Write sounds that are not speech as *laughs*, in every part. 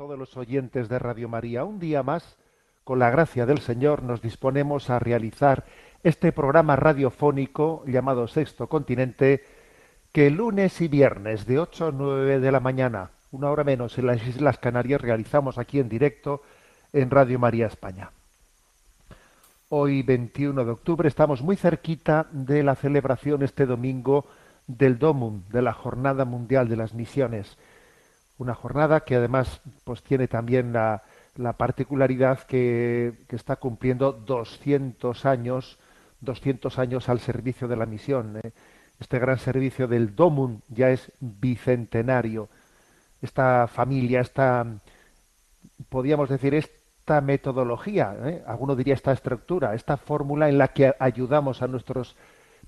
Todos los oyentes de Radio María. Un día más, con la gracia del Señor, nos disponemos a realizar este programa radiofónico llamado Sexto Continente, que lunes y viernes de 8 a 9 de la mañana, una hora menos en las Islas Canarias, realizamos aquí en directo en Radio María España. Hoy, 21 de octubre, estamos muy cerquita de la celebración este domingo del DOMUN, de la Jornada Mundial de las Misiones una jornada que además pues tiene también la, la particularidad que, que está cumpliendo 200 años 200 años al servicio de la misión ¿eh? este gran servicio del DOMUN ya es bicentenario esta familia esta podríamos decir esta metodología ¿eh? alguno diría esta estructura esta fórmula en la que ayudamos a nuestros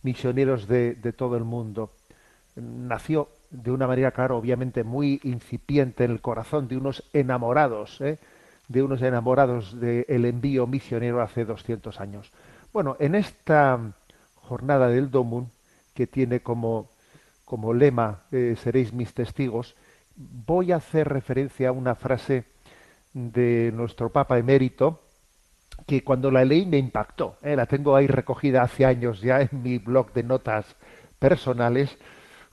misioneros de, de todo el mundo nació de una manera, claro, obviamente muy incipiente en el corazón de unos enamorados, ¿eh? de unos enamorados del envío misionero hace 200 años. Bueno, en esta jornada del Domun, que tiene como, como lema eh, Seréis mis testigos, voy a hacer referencia a una frase de nuestro Papa emérito, que cuando la leí me impactó. ¿eh? La tengo ahí recogida hace años ya en mi blog de notas personales,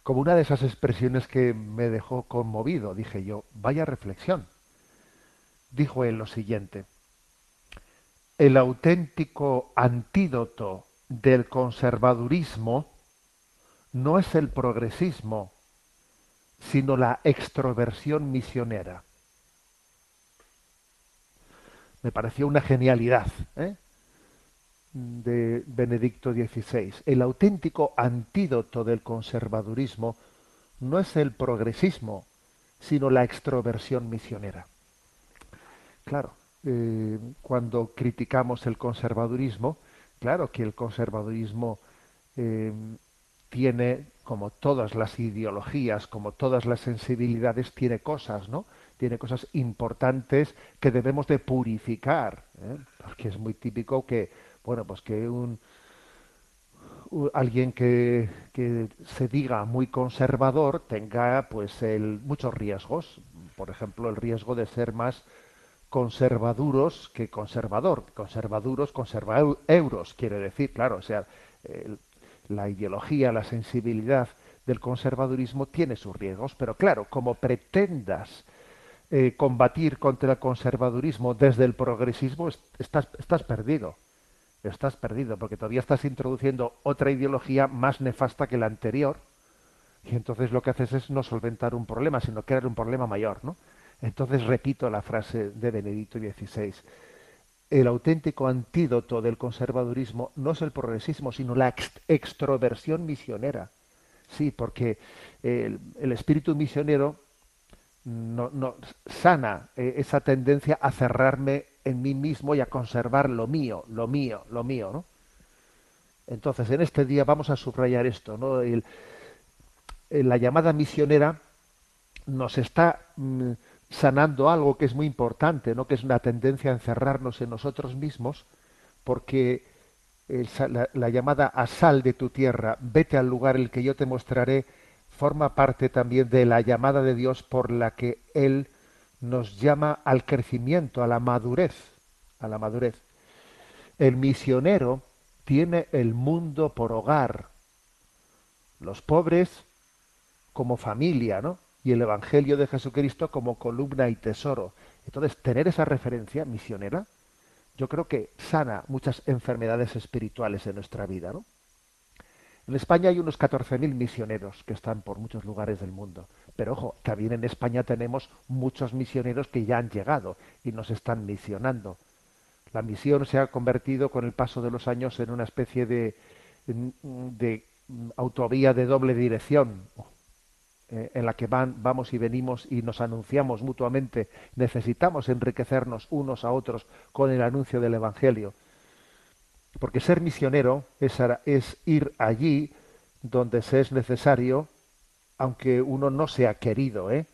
como una de esas expresiones que me dejó conmovido. Dije yo, vaya reflexión. Dijo él lo siguiente, el auténtico antídoto del conservadurismo no es el progresismo, sino la extroversión misionera. Me pareció una genialidad ¿eh? De Benedicto XVI. El auténtico antídoto del conservadurismo no es el progresismo, sino la extroversión misionera. Claro, eh, cuando criticamos el conservadurismo, claro que el conservadurismo eh, tiene, como todas las ideologías, como todas las sensibilidades, tiene cosas, ¿no? Tiene cosas importantes que debemos de purificar, ¿eh? porque es muy típico que, bueno, pues que un, alguien que, que se diga muy conservador tenga, pues, el, muchos riesgos. Por ejemplo, el riesgo de ser más conservaduros que conservador. Conservaduros, conserva eu- euros, quiere decir, claro, o sea, el- la ideología, la sensibilidad del conservadurismo tiene sus riesgos, pero claro, como pretendas eh, combatir contra el conservadurismo desde el progresismo, est- estás, estás perdido. Estás perdido, porque todavía estás introduciendo otra ideología más nefasta que la anterior, y entonces lo que haces es no solventar un problema, sino crear un problema mayor, ¿no? Entonces repito la frase de Benedicto XVI. El auténtico antídoto del conservadurismo no es el progresismo, sino la ex- extroversión misionera. Sí, porque el, espíritu misionero no sana eh, esa tendencia a cerrarme en mí mismo y a conservar lo mío, lo mío, lo mío, ¿no? Entonces, en este día vamos a subrayar esto, ¿no? El- la llamada misionera nos está mm, sanando algo que es muy importante, ¿no? que es una tendencia a encerrarnos en nosotros mismos, porque la, la llamada a sal de tu tierra, vete al lugar el que yo te mostraré, forma parte también de la llamada de Dios por la que Él nos llama al crecimiento, a la madurez, a la madurez. El misionero tiene el mundo por hogar, los pobres como familia, ¿no? Y el Evangelio de Jesucristo como columna y tesoro. Entonces, tener esa referencia misionera, yo creo que sana muchas enfermedades espirituales en nuestra vida. En España hay unos 14.000 misioneros que están por muchos lugares del mundo. Pero ojo, también en España tenemos muchos misioneros que ya han llegado y nos están misionando. La misión se ha convertido con el paso de los años en una especie de, de autovía de doble dirección, eh, en la que van, vamos y venimos y nos anunciamos mutuamente. Necesitamos enriquecernos unos a otros con el anuncio del Evangelio. Porque ser misionero es, es ir allí donde se es necesario, aunque uno no sea querido, ¿eh?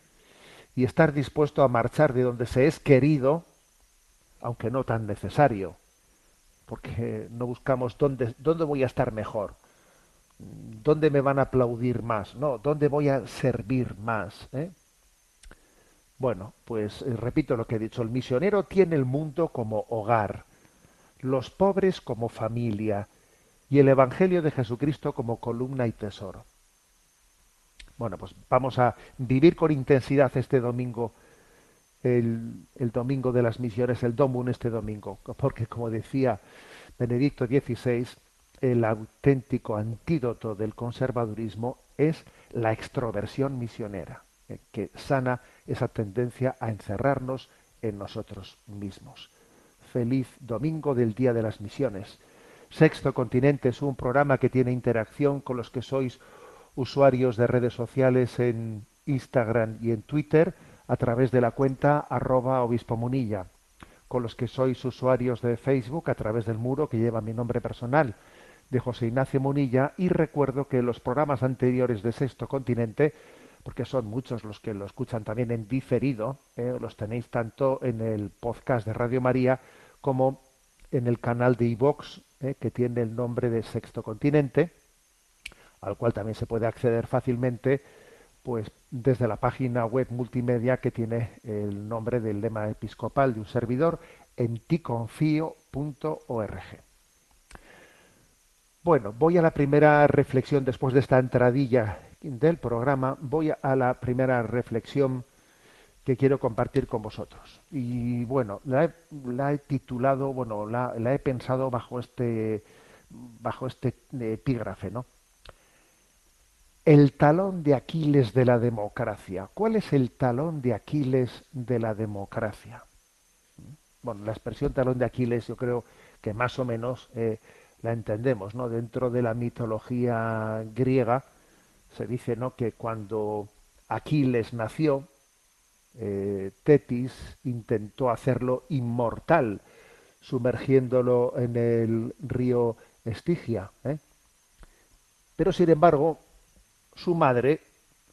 Y estar dispuesto a marchar de donde se es querido, aunque no tan necesario. Porque no buscamos dónde, dónde voy a estar mejor, dónde me van a aplaudir más, no, dónde voy a servir más, ¿eh? Bueno, pues eh, repito lo que he dicho, el misionero tiene el mundo como hogar, los pobres como familia y el Evangelio de Jesucristo como columna y tesoro. Bueno, pues vamos a vivir con intensidad este domingo, el, domingo de las misiones, el Domun este domingo, porque como decía Benedicto XVI, el auténtico antídoto del conservadurismo es la extroversión misionera, eh, que sana esa tendencia a encerrarnos en nosotros mismos. Feliz domingo del Día de las Misiones. Sexto Continente es un programa que tiene interacción con los que sois usuarios de redes sociales en Instagram y en Twitter a través de la cuenta arroba obispo munilla, con los que sois usuarios de Facebook a través del muro que lleva mi nombre personal de José Ignacio Munilla. Y recuerdo que los programas anteriores de Sexto Continente, porque son muchos los que lo escuchan también en diferido, eh, los tenéis tanto en el podcast de Radio María como en el canal de iVox, eh, que tiene el nombre de Sexto Continente, al cual también se puede acceder fácilmente pues desde la página web multimedia que tiene el nombre del lema episcopal de un servidor en ticonfío.org. Bueno, voy a la primera reflexión después de esta entradilla del programa, voy a la primera reflexión que quiero compartir con vosotros. Y bueno, la he, la he titulado, bueno, la, la, he pensado bajo este, bajo este epígrafe, ¿no? El talón de Aquiles de la democracia. ¿Cuál es el talón de Aquiles de la democracia? Bueno, la expresión talón de Aquiles yo creo que más o menos eh, la entendemos, ¿no? Dentro de la mitología griega se dice, ¿no? Que cuando Aquiles nació, eh, Tetis intentó hacerlo inmortal, sumergiéndolo en el río Estigia. ¿eh? Pero sin embargo, su madre,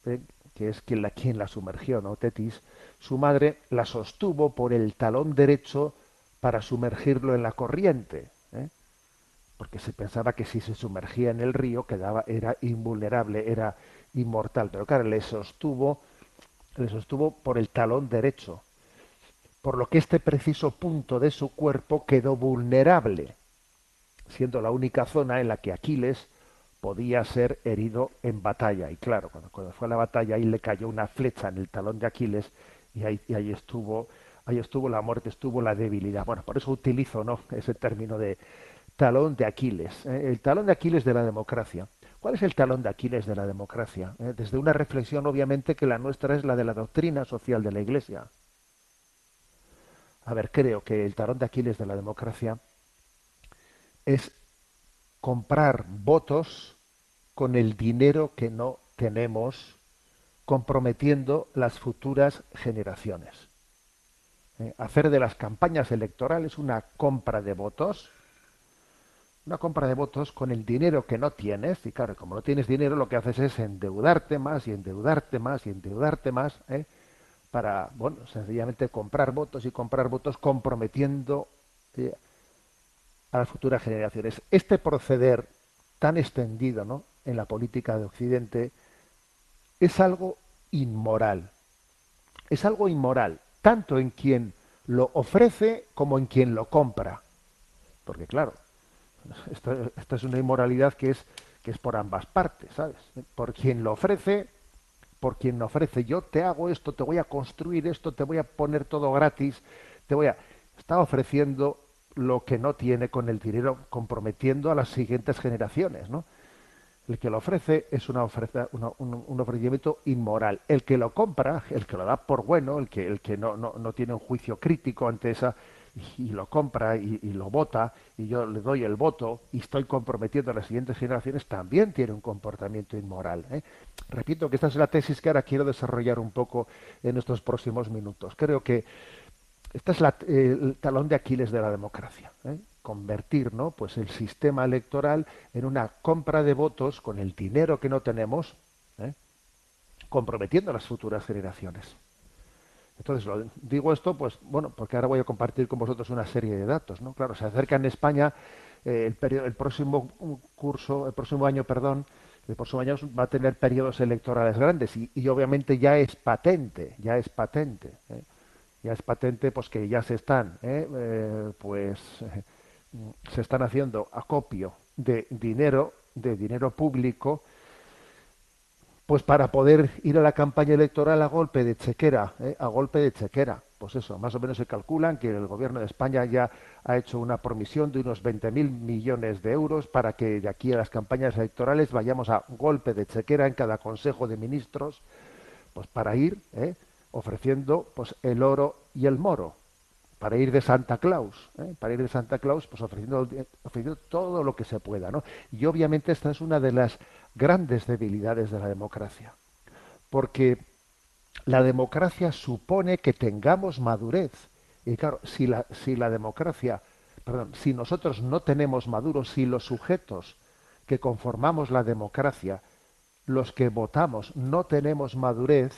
¿eh? que es quien la, sumergió, ¿no? Tetis, su madre la sostuvo por el talón derecho para sumergirlo en la corriente, ¿eh? porque se pensaba que si se sumergía en el río quedaba, era invulnerable, era inmortal. Pero claro, le sostuvo le sostuvo por el talón derecho, por lo que este preciso punto de su cuerpo quedó vulnerable, siendo la única zona en la que Aquiles podía ser herido en batalla. Y claro, cuando, fue a la batalla ahí le cayó una flecha en el talón de Aquiles y ahí, y ahí estuvo, ahí estuvo la muerte, estuvo la debilidad. Bueno, por eso utilizo ¿no? ese término de talón de Aquiles, ¿eh? el talón de Aquiles de la democracia. ¿Cuál es el talón de Aquiles de la democracia? Eh, desde una reflexión, obviamente, que la nuestra es la de la doctrina social de la Iglesia. A ver, creo que el talón de Aquiles de la democracia es comprar votos con el dinero que no tenemos, comprometiendo las futuras generaciones. Eh, hacer de las campañas electorales una compra de votos una compra de votos con el dinero que no tienes, y claro, como no tienes dinero, lo que haces es endeudarte más y endeudarte más y endeudarte más, ¿eh? para, bueno, sencillamente comprar votos y comprar votos comprometiendo eh, a las futuras generaciones. Este proceder tan extendido ¿no? En la política de Occidente es algo inmoral. Es algo inmoral, tanto en quien lo ofrece como en quien lo compra. Porque claro, esto, es una inmoralidad que es, que es por ambas partes, ¿sabes? Por quien lo ofrece, por quien lo ofrece, yo te hago esto, te voy a construir esto, te voy a poner todo gratis, te voy a... Está ofreciendo lo que no tiene con el dinero, comprometiendo a las siguientes generaciones, ¿no? El que lo ofrece es una oferta, una- un, ofrecimiento inmoral. El que lo compra, el que lo da por bueno, el que, no, tiene un juicio crítico ante esa y, lo compra y, y lo vota y yo le doy el voto y estoy comprometiendo a las siguientes generaciones, también tiene un comportamiento inmoral. ¿eh? Repito que esta es la tesis que ahora quiero desarrollar un poco en estos próximos minutos. Creo que este es la- el talón de Aquiles de la democracia. ¿eh? Convertir ¿no? pues el sistema electoral en una compra de votos con el dinero que no tenemos, ¿eh? comprometiendo a las futuras generaciones. Entonces, lo, digo esto, pues bueno, porque ahora voy a compartir con vosotros una serie de datos, ¿no? Claro, se acerca en España eh, el, periodo- el próximo curso, el próximo año, perdón, el próximo año va a tener periodos electorales grandes y, y obviamente ya es patente, ya es patente, ¿eh? ya es patente, pues que ya se están, pues se están haciendo acopio de dinero, de dinero público pues para poder ir a la campaña electoral a golpe de chequera, ¿eh? a golpe de chequera. Pues eso, más o menos se calculan que el gobierno de España ya ha hecho una promisión de unos 20.000 millones de euros para que de aquí a las campañas electorales vayamos a golpe de chequera en cada consejo de ministros, pues para ir ¿eh? ofreciendo pues el oro y el moro, para ir de Santa Claus, ¿eh? para ir de Santa Claus, pues ofreciendo, ofreciendo todo lo que se pueda, ¿no? Y obviamente esta es una de las grandes debilidades de la democracia, porque la democracia supone que tengamos madurez. Y claro, si la, si la democracia, perdón, si nosotros no tenemos maduros, si los sujetos que conformamos la democracia, los que votamos, no tenemos madurez,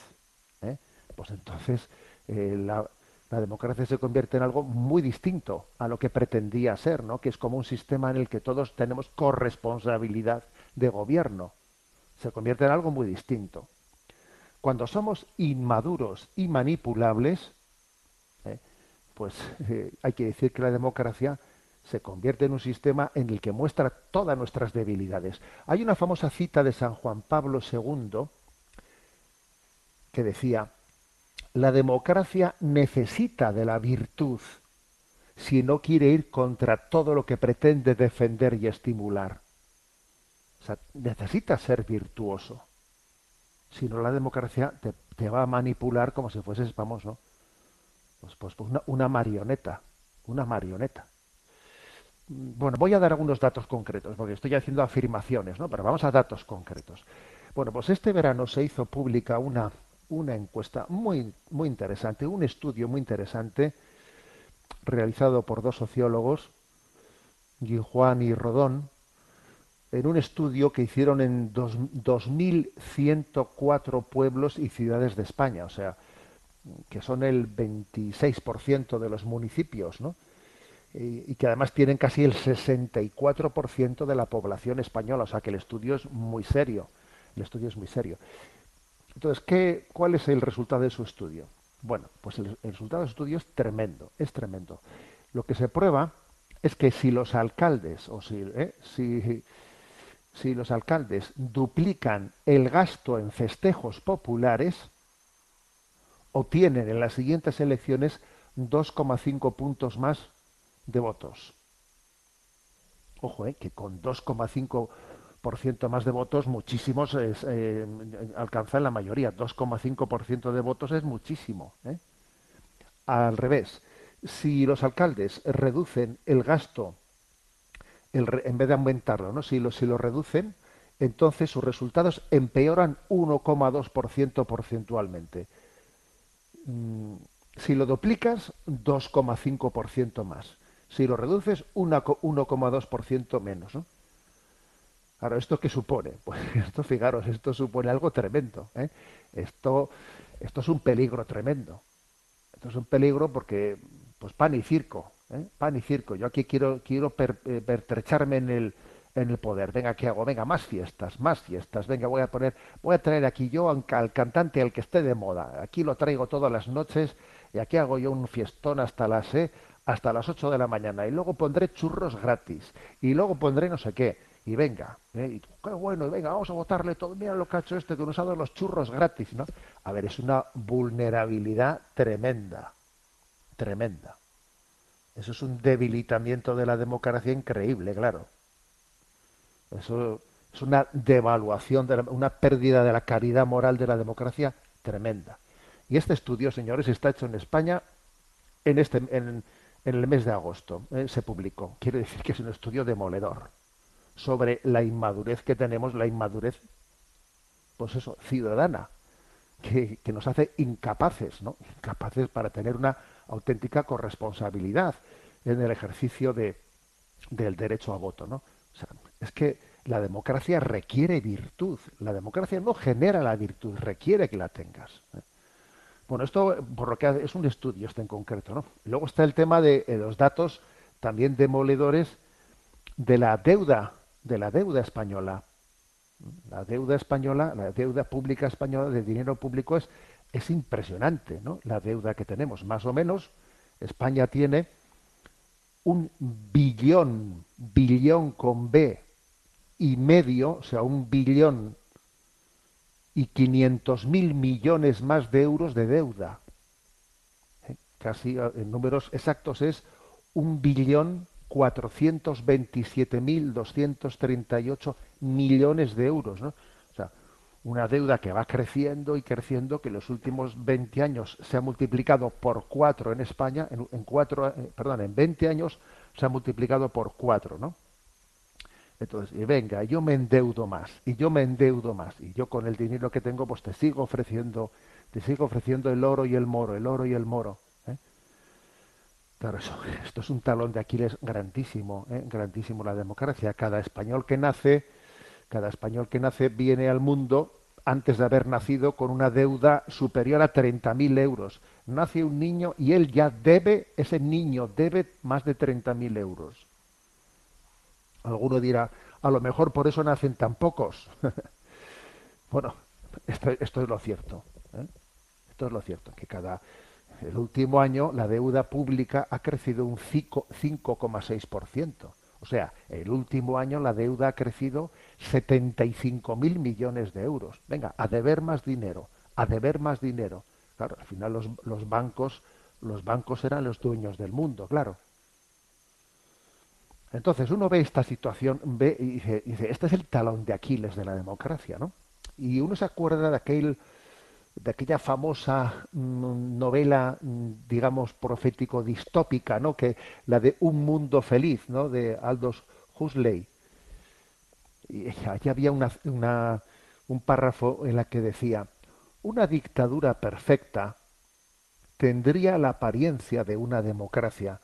¿eh? pues entonces eh, la, la democracia se convierte en algo muy distinto a lo que pretendía ser, ¿no? Que es como un sistema en el que todos tenemos corresponsabilidad de gobierno. Se convierte en algo muy distinto. Cuando somos inmaduros y manipulables, ¿eh? pues *laughs* eh, hay que decir que la democracia se convierte en un sistema en el que muestra todas nuestras debilidades. Hay una famosa cita de San Juan Pablo II que decía, la democracia necesita de la virtud si no quiere ir contra todo lo que pretende defender y estimular. O sea, necesita ser virtuoso. Si no, la democracia te, va a manipular como si fueses, vamos, ¿no? Pues, pues, pues una marioneta, una marioneta. Bueno, voy a dar algunos datos concretos, porque estoy haciendo afirmaciones, ¿no? Pero vamos a datos concretos. Bueno, pues este verano se hizo pública una, una encuesta muy, muy interesante, un estudio muy interesante realizado por dos sociólogos, Juan y Rodón, en un estudio que hicieron en dos- 2.104 pueblos y ciudades de España, o sea, que son el 26% de los municipios, ¿no? Y que además tienen casi el 64% de la población española, o sea que el estudio es muy serio, el estudio es muy serio. Entonces, ¿qué, ¿cuál es el resultado de su estudio? Bueno, pues el, resultado del estudio es tremendo, es tremendo. Lo que se prueba es que si los alcaldes, o si, ¿eh? si, si los alcaldes duplican el gasto en festejos populares, obtienen en las siguientes elecciones 2,5 puntos más de votos. Ojo, eh, que con 2,5% más de votos, muchísimos eh, alcanzan la mayoría. 2,5% de votos es muchísimo. ¿eh? Al revés, si los alcaldes reducen el gasto, en vez de aumentarlo, ¿no? si, lo, si lo reducen, entonces sus resultados empeoran 1,2% porcentualmente. Mm, si lo duplicas, 2,5% más. Si lo reduces, una co- 1,2% menos. ¿no? Ahora, ¿esto qué supone? *laughs* Pues esto, fijaros, esto supone algo tremendo. ¿eh? Esto, esto es un peligro tremendo. Esto es un peligro porque, pues pan y circo, ¿eh? pan y circo. Yo aquí quiero, quiero eh, pertrecharme en el, en el poder. Venga, ¿qué hago? Venga, más fiestas, más fiestas. Venga, voy a poner, voy a traer aquí yo al, al cantante al que esté de moda. Aquí lo traigo todas las noches y aquí hago yo un fiestón hasta las eh, hasta las 8 de la mañana y luego pondré churros gratis y luego pondré no sé qué y venga, ¿eh? y, qué bueno, y venga, vamos a votarle todo, mira lo que ha hecho este que nos ha dado los churros gratis, ¿no? A ver, es una vulnerabilidad tremenda, tremenda. Eso es un debilitamiento de la democracia increíble, claro. Eso es una devaluación, de la- una pérdida de la caridad moral de la democracia tremenda. Y este estudio, señores, está hecho en España en, este, en, el mes de agosto. eh, se publicó. Quiere decir que es un estudio demoledor sobre la inmadurez que tenemos, la inmadurez, pues eso, ciudadana, que, que nos hace incapaces, ¿no? Incapaces para tener una auténtica corresponsabilidad en el ejercicio de, del derecho a voto, ¿no? Es que la democracia requiere virtud. La democracia no genera la virtud, requiere que la tengas. ¿eh? Bueno, esto por lo que es un estudio este en concreto, ¿no? Luego está el tema de eh, los datos también demoledores de la deuda, de la deuda española. La deuda española, la deuda pública española de dinero público es, es impresionante, ¿no? La deuda que tenemos. Más o menos, España tiene un billón, billón con B y medio, o sea, un billón y 500 mil millones más de euros de deuda. ¿Eh? Casi eh, en números exactos es un billón 427.238 millones de euros. ¿no? O sea, una deuda que va creciendo y creciendo, que en los últimos 20 años se ha multiplicado por cuatro en España, en, cuatro, eh, perdón, en 20 años se ha multiplicado por cuatro, ¿no? Entonces, y venga, yo me endeudo más, y yo me endeudo más, y yo con el dinero que tengo, pues te sigo ofreciendo, te sigo ofreciendo el oro y el moro, el oro y el moro. Claro, esto es un talón de Aquiles grandísimo, ¿eh? grandísimo la democracia. Cada español que nace, cada español que nace viene al mundo antes de haber nacido con una deuda superior a 30.000 euros. Nace un niño y él ya debe, ese niño debe más de 30.000 euros. Alguno dirá, a lo mejor por eso nacen tan pocos. *laughs* bueno, esto, esto es lo cierto. ¿eh? Esto es lo cierto, que cada el último año la deuda pública ha crecido un 5 5,6%. O sea, el último año la deuda ha crecido 75.000 millones de euros. Venga, a deber más dinero, a deber más dinero. Claro, al final los, los bancos, los bancos eran los dueños del mundo, claro. Entonces uno ve esta situación, ve y dice, dice, este es el talón de Aquiles de la democracia, ¿no? Y uno se acuerda de aquel, de aquella famosa mm, novela, mm, digamos, profético distópica, ¿no? Que la de Un mundo feliz, ¿no? De Aldous Huxley. Y allí había una, un párrafo en la que decía, una dictadura perfecta tendría la apariencia de una democracia,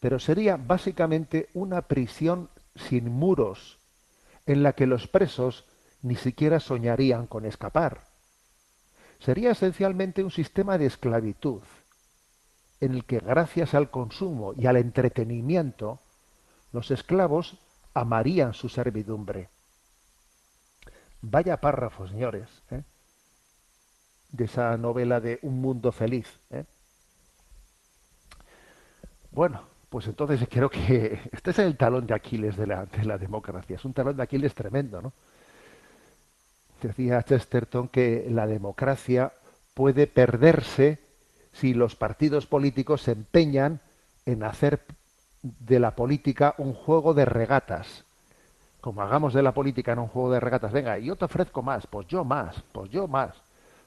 pero sería básicamente una prisión sin muros, en la que los presos ni siquiera soñarían con escapar. Sería esencialmente un sistema de esclavitud, en el que gracias al consumo y al entretenimiento, los esclavos amarían su servidumbre. Vaya párrafo, señores, ¿eh? de esa novela de Un mundo feliz. ¿eh? Bueno, pues entonces creo que *laughs* este es el talón de Aquiles de la, de la democracia. Es un talón de Aquiles tremendo, ¿no? Decía Chesterton que la democracia puede perderse si los partidos políticos se empeñan en hacer de la política un juego de regatas. Como hagamos de la política en un juego de regatas, venga, yo te ofrezco más, pues yo más, pues yo más,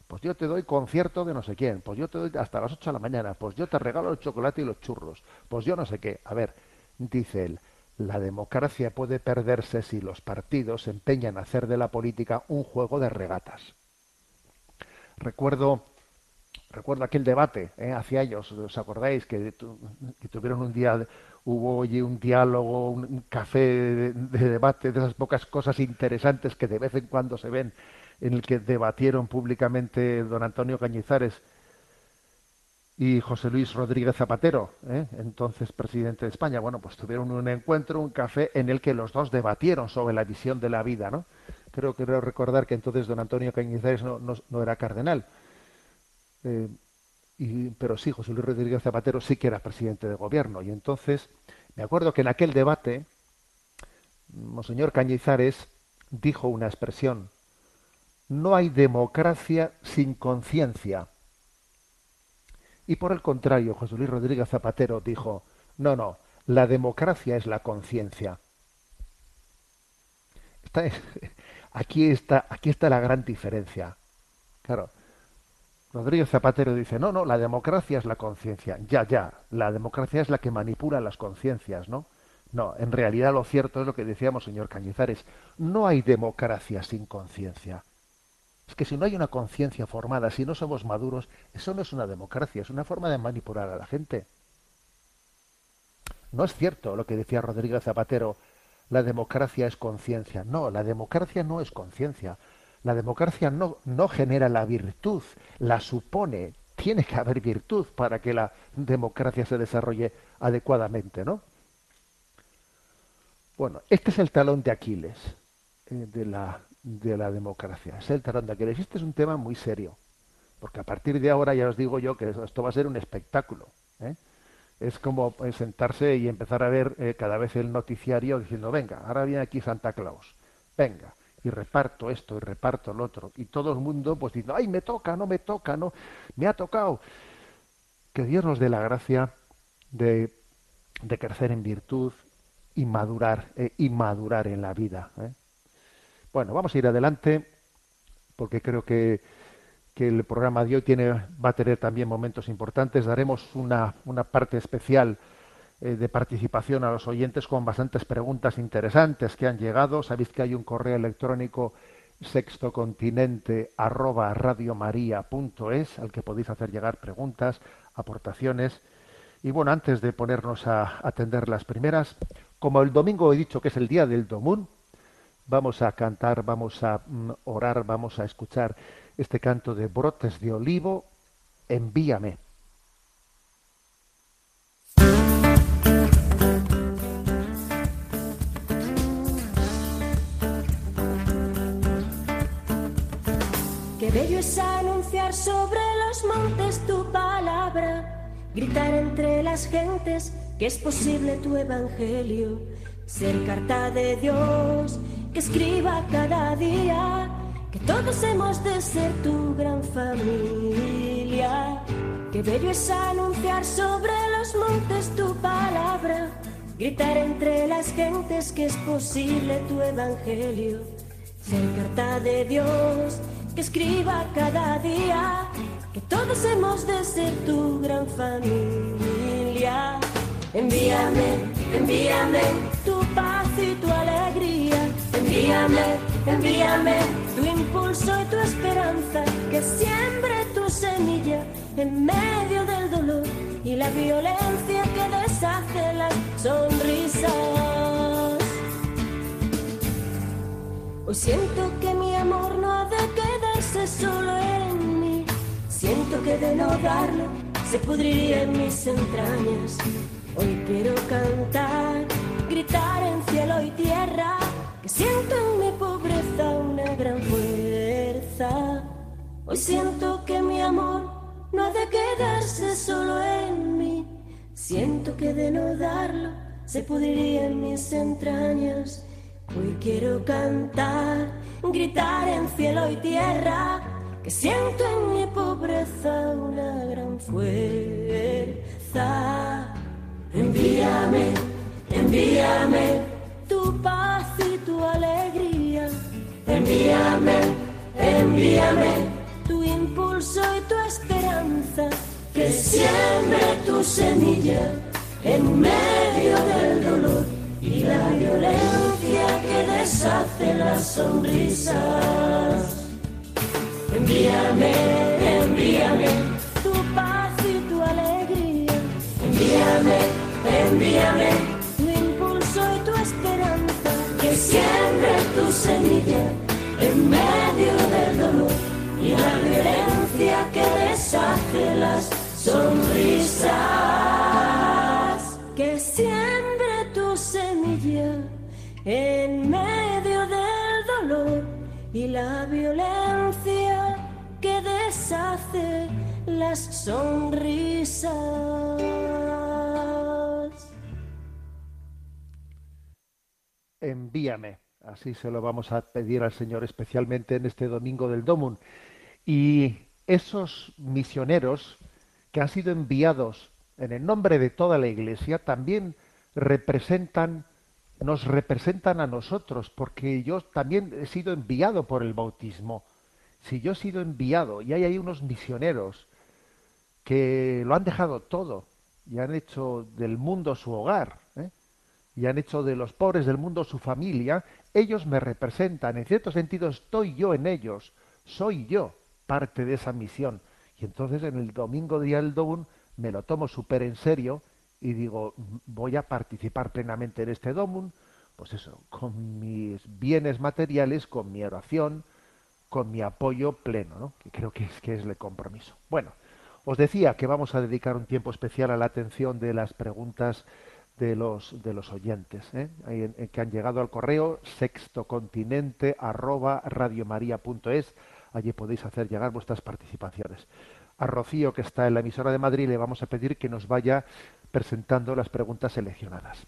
pues yo te doy concierto de no sé quién, pues yo te doy hasta las 8 de la mañana, pues yo te regalo el chocolate y los churros, pues yo no sé qué. A ver, dice él, la democracia puede perderse si los partidos empeñan a hacer de la política un juego de regatas. Recuerdo recuerdo aquel debate ¿eh? hacia ellos, ¿os acordáis? Que, tu- que tuvieron un día, hubo oye, un diálogo, un, un café de, de debate, de esas pocas cosas interesantes que de vez en cuando se ven, en el que debatieron públicamente don Antonio Cañizares y José Luis Rodríguez Zapatero, ¿eh? entonces presidente de España. Bueno, pues tuvieron un encuentro, un café en el que los dos debatieron sobre la visión de la vida, ¿no? Creo que recordar que entonces don Antonio Cañizares no, no- no era cardenal, eh, y- pero sí, José Luis Rodríguez Zapatero sí que era presidente de gobierno. Y entonces, me acuerdo que en aquel debate, Monseñor Cañizares dijo una expresión, no hay democracia sin conciencia. Y por el contrario, José Luis Rodríguez Zapatero dijo, no, no, la democracia es la conciencia. *laughs* Aquí, está, aquí está la gran diferencia. Claro, Rodríguez Zapatero dice, no, no, la democracia es la conciencia. Ya, ya, la democracia es la que manipula las conciencias, ¿no? No, en realidad lo cierto es lo que decíamos, señor Cañizares, no hay democracia sin conciencia. Es que si no hay una conciencia formada, si no somos maduros, eso no es una democracia, es una forma de manipular a la gente. No es cierto lo que decía Rodríguez Zapatero, la democracia es conciencia. No, la democracia no es conciencia. La democracia no, no genera la virtud, la supone. Tiene que haber virtud para que la democracia se desarrolle adecuadamente, ¿no? Bueno, este es el talón de Aquiles eh, de, la, de la democracia. Es el talón de Aquiles. Este es un tema muy serio, porque a partir de ahora ya os digo yo que esto va a ser un espectáculo. ¿eh? Es como eh, sentarse y empezar a ver eh, cada vez el noticiario diciendo, venga, ahora viene aquí Santa Claus, venga, y reparto esto y reparto lo otro. Y todo el mundo pues diciendo, ay, me toca, no me toca, no, me ha tocado. Que Dios nos dé la gracia de, de crecer en virtud y madurar, y madurar en la vida. Bueno, vamos a ir adelante porque creo que, que el programa de hoy tiene, va a tener también momentos importantes. Daremos una, una parte especial eh, de participación a los oyentes con bastantes preguntas interesantes que han llegado. Sabéis que hay un correo electrónico sextocontinente arroba radiomaria.es al que podéis hacer llegar preguntas, aportaciones. Y bueno, antes de ponernos a atender las primeras, como el domingo he dicho que es el día del Domún, vamos a cantar, vamos a mm, orar, vamos a escuchar este canto de brotes de olivo, envíame. Qué bello es anunciar sobre los montes tu palabra, gritar entre las gentes que es posible tu evangelio, ser carta de Dios que escriba cada día, que todos hemos de ser tu gran familia. Qué bello es anunciar sobre los montes tu palabra, gritar entre las gentes que es posible tu evangelio, ser carta de Dios que escriba cada día que todos hemos de ser tu gran familia. Envíame, envíame tu paz y tu alegría. Envíame, envíame tu impulso y tu esperanza. Que siembre tu semilla en medio del dolor y la violencia que deshace las sonrisas. Hoy siento que mi amor no ha de quedarse solo en mí. Siento que de no darlo se pudriría en mis entrañas. Hoy quiero cantar, gritar en cielo y tierra, que siento en mi pobreza una gran fuerza. Hoy siento que mi amor no ha de quedarse solo en mí. Siento que de no darlo se pudriría en mis entrañas. Hoy quiero cantar, gritar en cielo y tierra, que siento en mi pobreza una gran fuerza. Envíame, envíame tu paz y tu alegría. Envíame, envíame tu impulso y tu esperanza. Que siembre tu semilla en medio del dolor y la violencia que deshace las sonrisas. Envíame, envíame tu paz y tu alegría. Envíame tu impulso y tu esperanza, que siembre tu semilla en medio del dolor y la violencia que deshace las sonrisas. Que siembre tu semilla en medio del dolor y la violencia que deshace las sonrisas. Envíame. Así se lo vamos a pedir al Señor especialmente en este domingo del Domun. Y esos misioneros que han sido enviados en el nombre de toda la Iglesia también representan, nos representan a nosotros, porque yo también he sido enviado por el bautismo. Si yo he sido enviado y hay ahí unos misioneros que lo han dejado todo y han hecho del mundo su hogar. Y han hecho de los pobres del mundo su familia, ellos me representan, en cierto sentido estoy yo en ellos, soy yo parte de esa misión. Y entonces en el domingo día del Domun me lo tomo súper en serio y digo, voy a participar plenamente en este Domun, pues eso, con mis bienes materiales, con mi oración, con mi apoyo pleno, ¿no? que creo que es, que es el compromiso. Bueno, os decía que vamos a dedicar un tiempo especial a la atención de las preguntas de los de los oyentes ¿eh? Que han llegado al correo sextocontinente arroba radiomaria.es allí podéis hacer llegar vuestras participaciones a Rocío que está en la emisora de Madrid le vamos a pedir que nos vaya presentando las preguntas seleccionadas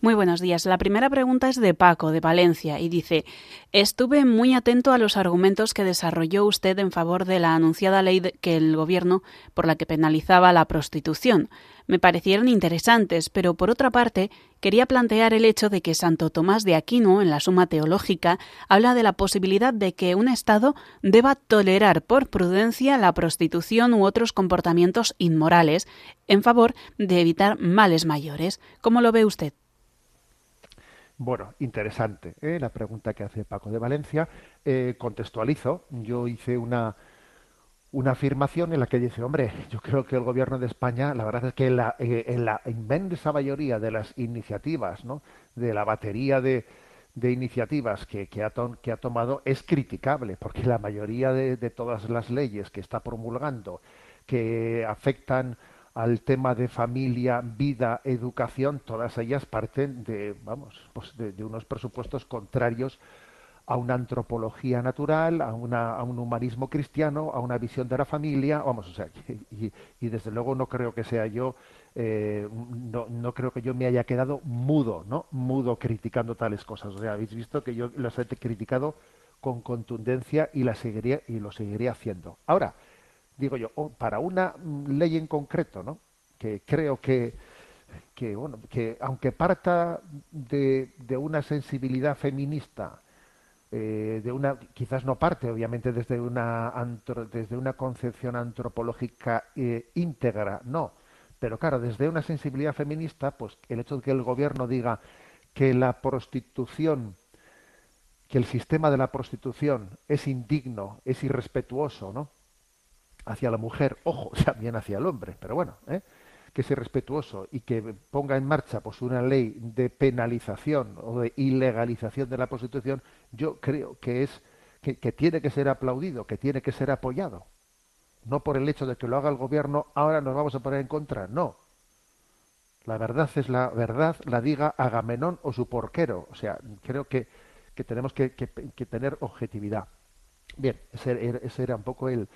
Muy buenos días. La primera pregunta es de Paco, de Valencia, y dice, estuve muy atento a los argumentos que desarrolló usted en favor de la anunciada ley que el Gobierno por la que penalizaba la prostitución. Me parecieron interesantes, pero por otra parte, quería plantear el hecho de que Santo Tomás de Aquino, en la Suma Teológica, habla de la posibilidad de que un Estado deba tolerar por prudencia la prostitución u otros comportamientos inmorales en favor de evitar males mayores. ¿Cómo lo ve usted? Bueno, interesante ¿eh? la pregunta que hace Paco de Valencia. Eh, contextualizo. Yo hice una, una afirmación en la que dice, hombre, yo creo que el gobierno de España, la verdad es que la, eh, en la inmensa mayoría de las iniciativas, ¿no? de la batería de, de iniciativas que, que, ha que ha tomado, es criticable, porque la mayoría de, de todas las leyes que está promulgando, que afectan al tema de familia, vida, educación, todas ellas parten de, vamos, pues de, de unos presupuestos contrarios a una antropología natural, a, una, a un humanismo cristiano, a una visión de la familia, vamos, o sea, *laughs* y, desde luego no creo que sea yo, eh, no, no creo que yo me haya quedado mudo, ¿no? Mudo criticando tales cosas. O sea, habéis visto que yo las he criticado con contundencia y lo seguiré haciendo. Ahora, digo yo, oh, para una mm, ley en concreto, ¿no? Que creo que, que bueno, que aunque parta de una sensibilidad feminista, eh, de una, quizás no parte, obviamente, desde una antro- desde una concepción antropológica eh, íntegra, no, pero claro, desde una sensibilidad feminista, pues el hecho de que el gobierno diga que la prostitución, que el sistema de la prostitución es indigno, es irrespetuoso, ¿no? hacia la mujer, ojo, *laughs* también hacia el hombre, pero bueno, ¿eh? Que es irrespetuoso y que ponga en marcha pues una ley de penalización o de ilegalización de la prostitución, yo creo que es que, tiene que ser aplaudido, que tiene que ser apoyado. No por el hecho de que lo haga el gobierno, ahora nos vamos a poner en contra, no. La verdad es la verdad, la diga Agamenón o su porquero. O sea, creo que, que tenemos que, que- tener objetividad. Bien, ese, era- un poco el,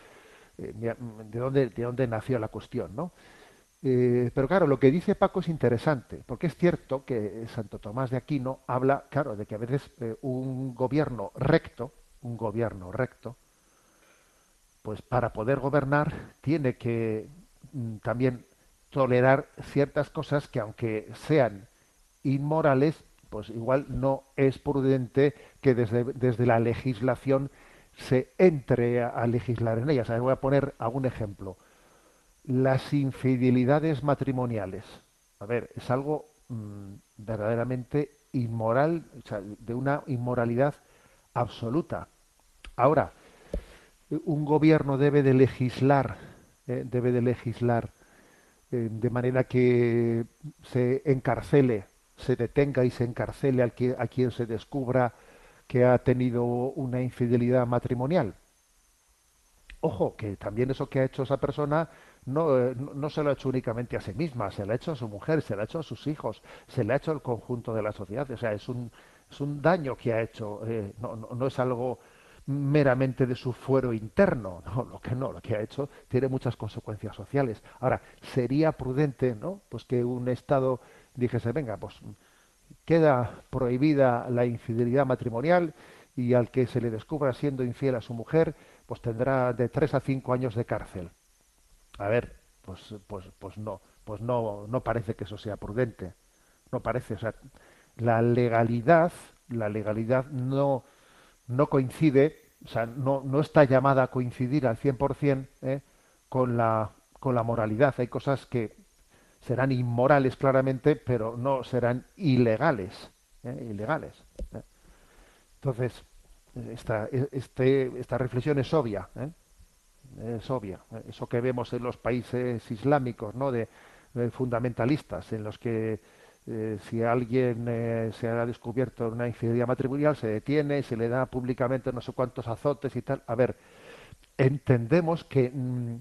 eh, de dónde, de dónde nació la cuestión, ¿no? Eh, pero claro, lo que dice Paco es interesante, porque es cierto que Santo Tomás de Aquino habla, claro, de que a veces eh, un gobierno recto, un gobierno recto, pues para poder gobernar tiene que mm, también tolerar ciertas cosas que aunque sean inmorales, pues igual no es prudente que desde, desde la legislación se entre a, legislar en ellas. A ver, voy a poner algún ejemplo. Las infidelidades matrimoniales. A ver, es algo mm, verdaderamente inmoral, o sea, de una inmoralidad absoluta. Ahora, un gobierno debe de legislar, eh, debe de legislar eh, de manera que se encarcele, se detenga y se encarcele al que, a quien se descubra que ha tenido una infidelidad matrimonial. Ojo, que también eso que ha hecho esa persona no, eh, no, no se lo ha hecho únicamente a sí misma, se lo ha hecho a su mujer, se lo ha hecho a sus hijos, se le ha hecho al conjunto de la sociedad. O sea, es un, es un daño que ha hecho, eh, no, no, no es algo meramente de su fuero interno, *laughs* no, lo que no, lo que ha hecho tiene muchas consecuencias sociales. Ahora, sería prudente, ¿no? Pues que un Estado dijese, venga, pues queda prohibida la infidelidad matrimonial y al que se le descubra siendo infiel a su mujer, pues tendrá de tres a cinco años de cárcel. A ver, pues, pues, pues no, pues no, no parece que eso sea prudente. No parece, o sea, la legalidad, la legalidad no, no coincide, o sea, no, no está llamada a coincidir al 100% ¿eh? con, la, con la moralidad. Hay cosas que serán inmorales claramente, pero no serán ilegales. ¿eh? Ilegales. ¿eh? Entonces, esta, este, esta reflexión es obvia. ¿eh? Es obvia. Eso que vemos en los países islámicos, ¿no? De, fundamentalistas, en los que eh, si alguien eh, se ha descubierto una infidelidad matrimonial, se detiene, se le da públicamente no sé cuántos azotes y tal. A ver, entendemos que, mm,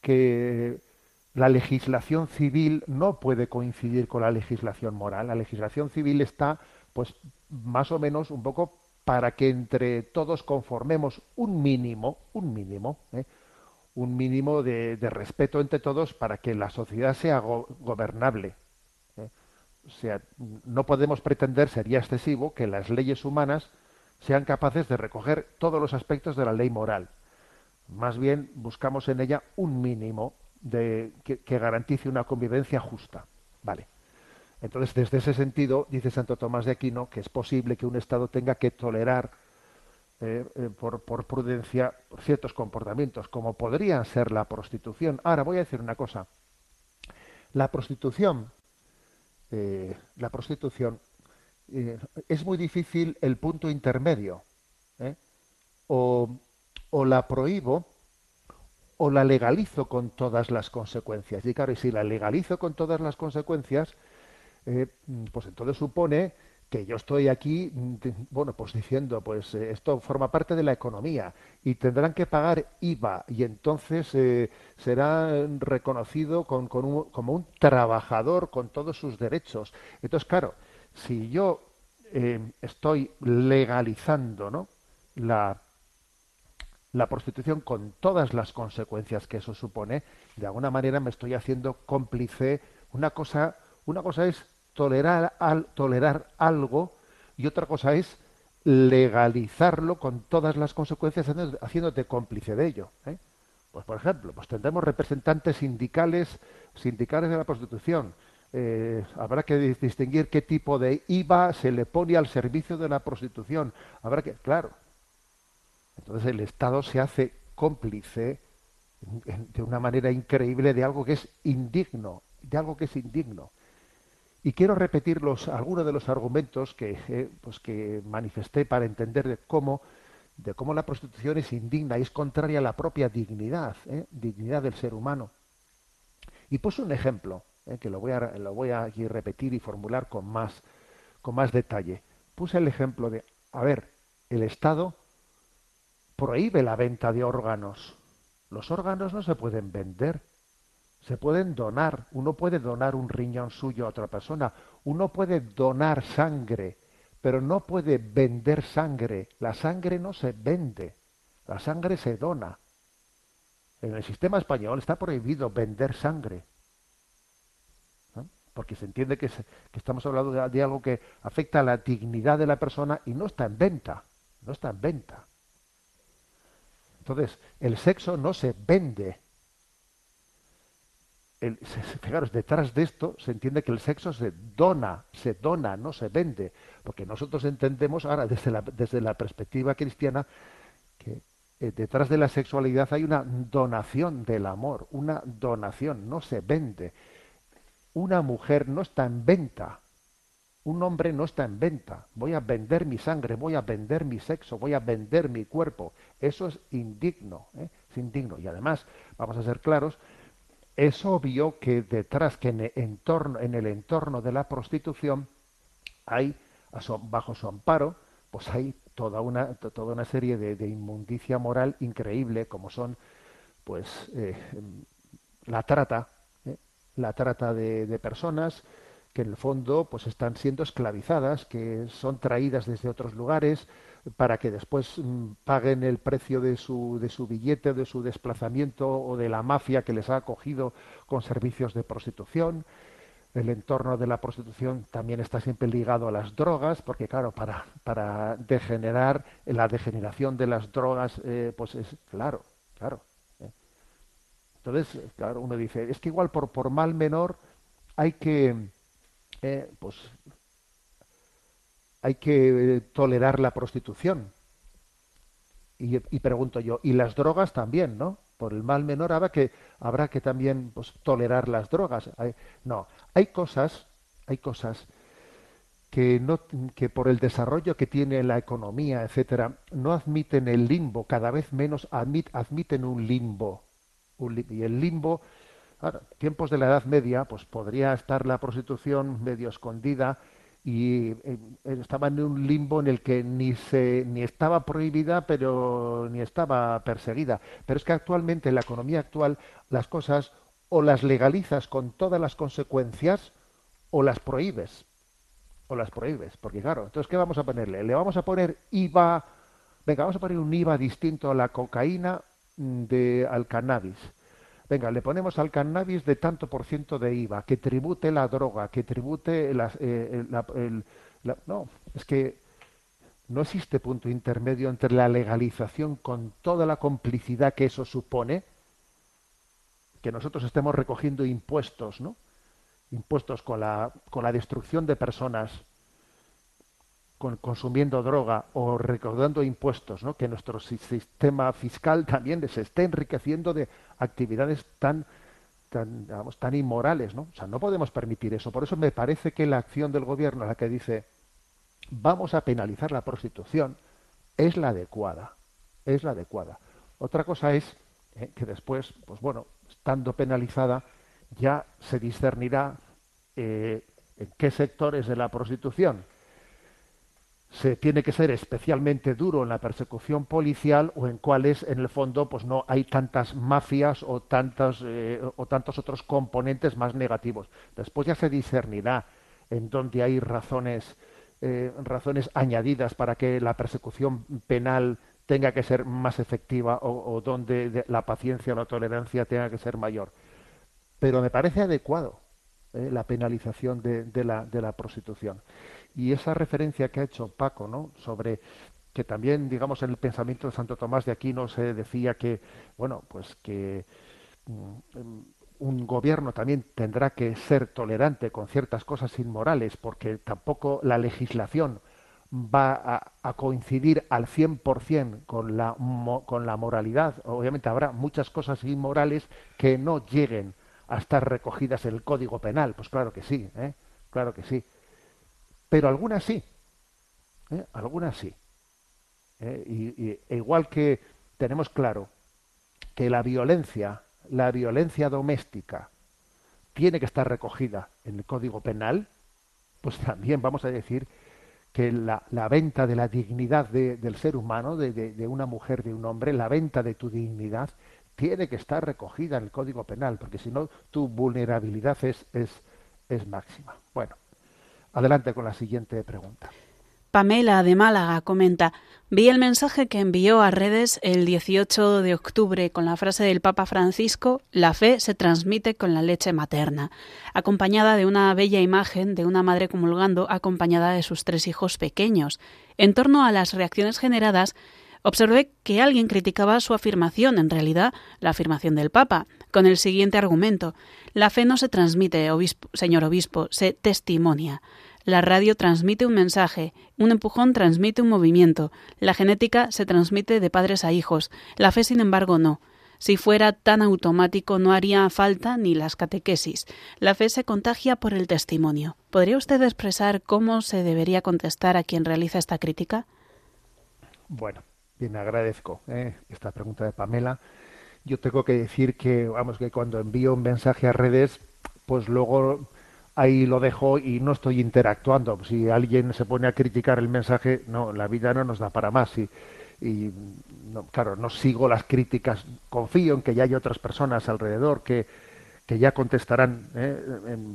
que la legislación civil no puede coincidir con la legislación moral. La legislación civil está, pues, más o menos un poco para que entre todos conformemos un mínimo, un mínimo, ¿eh? Un mínimo de, respeto entre todos para que la sociedad sea go gobernable. ¿eh? O sea, no podemos pretender, sería excesivo, que las leyes humanas sean capaces de recoger todos los aspectos de la ley moral. Más bien buscamos en ella un mínimo de, que, que garantice una convivencia justa. Vale. Entonces, desde ese sentido, dice Santo Tomás de Aquino que es posible que un Estado tenga que tolerar eh, eh, por, por, prudencia ciertos comportamientos, como podría ser la prostitución. Ahora voy a decir una cosa. La prostitución, eh, la prostitución es muy difícil el punto intermedio. O, o, la prohíbo o la legalizo con todas las consecuencias. Y claro, y si la legalizo con todas las consecuencias, pues entonces supone que yo estoy aquí, bueno, pues diciendo, pues eh, esto forma parte de la economía y tendrán que pagar IVA y entonces eh, será reconocido con, con un, como un trabajador con todos sus derechos. Entonces, claro, si yo eh, estoy legalizando ¿no? la, la prostitución con todas las consecuencias que eso supone, de alguna manera me estoy haciendo cómplice. Una cosa, una cosa es tolerar, al, tolerar algo y otra cosa es legalizarlo con todas las consecuencias haciéndote cómplice de ello. ¿eh? Pues por ejemplo, pues tendremos representantes sindicales, sindicales de la prostitución. Eh, habrá que distinguir qué tipo de IVA se le pone al servicio de la prostitución. Habrá que, claro. Entonces el Estado se hace cómplice de una manera increíble de algo que es indigno, de algo que es indigno. Y quiero repetir algunos de los argumentos que, eh, pues que manifesté para entender de cómo, de cómo la prostitución es indigna y es contraria a la propia dignidad, ¿eh? dignidad del ser humano. Y puse un ejemplo, ¿eh? que lo voy, a, lo voy a aquí repetir y formular con más, con más detalle. Puse el ejemplo de, a ver, el Estado prohíbe la venta de órganos. Los órganos no se pueden vender se pueden donar. Uno puede donar un riñón suyo a otra persona. Uno puede donar sangre, pero no puede vender sangre. La sangre no se vende. La sangre se dona. En el sistema español está prohibido vender sangre. Porque se entiende que estamos hablando de, de algo que afecta a la dignidad de la persona y no está en venta. No está en venta. Entonces, el sexo no se vende el, fijaros, detrás de esto se entiende que el sexo se dona, se dona, no se vende, porque nosotros entendemos ahora desde la, desde la perspectiva cristiana que eh, detrás de la sexualidad hay una donación del amor, una donación, no se vende. Una mujer no está en venta, un hombre no está en venta. Voy a vender mi sangre, voy a vender mi sexo, voy a vender mi cuerpo. Eso es indigno, ¿eh? es indigno. Y además, vamos a ser claros, es obvio que detrás, que en el entorno, en el entorno de la prostitución hay, bajo su amparo, pues hay toda una, toda una serie de, inmundicia moral increíble, como son, pues, eh, la trata, ¿eh? la trata de, personas que en el fondo, pues, están siendo esclavizadas, que son traídas desde otros lugares para que después mm, paguen el precio de su, de su billete, de su desplazamiento o de la mafia que les ha acogido con servicios de prostitución el entorno de la prostitución también está siempre ligado a las drogas, porque claro, para, para degenerar, la degeneración de las drogas, eh, pues es claro, claro. ¿eh? Entonces, claro, uno dice, es que igual por, por mal menor hay que, eh, pues, hay que tolerar la prostitución. Y, y pregunto yo, y las drogas también, ¿no? por el mal menor habrá que habrá que también pues, tolerar las drogas no hay cosas hay cosas que no que por el desarrollo que tiene la economía etcétera no admiten el limbo cada vez menos admiten un limbo, y el limbo ahora, tiempos de la Edad Media pues podría estar la prostitución medio escondida y eh, estaba en un limbo en el que ni se ni estaba prohibida pero ni estaba perseguida. Pero es que actualmente en la economía actual las cosas o las legalizas con todas las consecuencias o las prohíbes o las prohíbes porque claro entonces qué vamos a ponerle le vamos a poner IVA venga vamos a poner un IVA distinto a la cocaína mm, de al cannabis venga, le ponemos al cannabis de tanto por ciento de IVA, que tribute la droga, que tribute eh, el, no, es que no existe punto intermedio entre la legalización con toda la complicidad que eso supone, que nosotros estemos recogiendo impuestos, ¿no? Impuestos con la, con la destrucción de personas, consumiendo droga o recaudando impuestos, ¿no? que nuestro sistema fiscal también se esté enriqueciendo de actividades tan tan, tan inmorales, ¿no? O sea, no podemos permitir eso. Por eso me parece que la acción del gobierno, la que dice vamos a penalizar la prostitución, es la adecuada, es la adecuada. Otra cosa es ¿eh? que después, pues bueno, estando penalizada, ya se discernirá eh, en qué sectores de la prostitución se tiene que ser especialmente duro en la persecución policial o en cuáles en el fondo pues no hay tantas mafias o tantos eh, o tantos otros componentes más negativos. Después ya se discernirá en dónde hay razones eh, razones añadidas para que la persecución penal tenga que ser más efectiva o, o donde la paciencia o la tolerancia tenga que ser mayor. Pero me parece adecuado eh, la penalización de, la, de la prostitución y esa referencia que ha hecho Paco, ¿no? Sobre que también, digamos, en el pensamiento de Santo Tomás de Aquino se decía que, bueno, pues que mm, un gobierno también tendrá que ser tolerante con ciertas cosas inmorales, porque tampoco la legislación va a, coincidir al 100% con la, con la moralidad. Obviamente habrá muchas cosas inmorales que no lleguen a estar recogidas en el Código Penal. Pues claro que sí, ¿eh? claro que sí pero algunas sí, ¿eh? algunas sí. ¿eh? Y, igual que tenemos claro que la violencia, la violencia doméstica, tiene que estar recogida en el Código Penal, pues también vamos a decir que la, venta de la dignidad del ser humano, de, una mujer, de un hombre, la venta de tu dignidad, tiene que estar recogida en el Código Penal, porque si no, tu vulnerabilidad es, es, es máxima. Bueno, Adelante con la siguiente pregunta. Pamela de Málaga comenta, vi el mensaje que envió a redes el 18 de octubre con la frase del Papa Francisco, la fe se transmite con la leche materna, acompañada de una bella imagen de una madre comulgando acompañada de sus tres hijos pequeños. En torno a las reacciones generadas, observé que alguien criticaba su afirmación, en realidad la afirmación del Papa, con el siguiente argumento. La fe no se transmite, señor obispo, se testimonia. La radio transmite un mensaje, un empujón transmite un movimiento, la genética se transmite de padres a hijos, la fe, sin embargo, no. Si fuera tan automático no haría falta ni las catequesis. La fe se contagia por el testimonio. ¿Podría usted expresar cómo se debería contestar a quien realiza esta crítica? Bueno, bien, agradezco eh, esta pregunta de Pamela yo tengo que decir que, vamos, que cuando envío un mensaje a redes, pues luego ahí lo dejo y no estoy interactuando. Si alguien se pone a criticar el mensaje, no, la vida no nos da para más. Y, y no, claro, no sigo las críticas, confío en que ya hay otras personas alrededor que, que ya contestarán ¿eh?